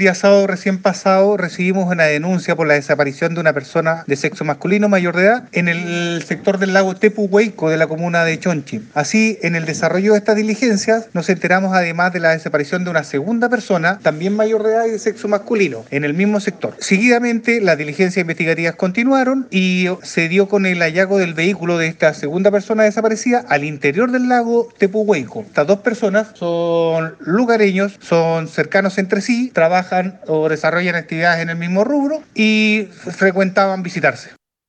día sábado recién pasado recibimos una denuncia por la desaparición de una persona de sexo masculino mayor de edad en el sector del lago Tepuhueico de la comuna de Chonchi. Así, en el desarrollo de estas diligencias nos enteramos además de la desaparición de una segunda persona, también mayor de edad y de sexo masculino, en el mismo sector. Seguidamente, las diligencias investigativas continuaron y se dio con el hallazgo del vehículo de esta segunda persona desaparecida al interior del lago Tepuhueico. Estas dos personas son lugareños, son cercanos entre sí, trabajan o desarrollan actividades en el mismo rubro y frecuentaban visitarse.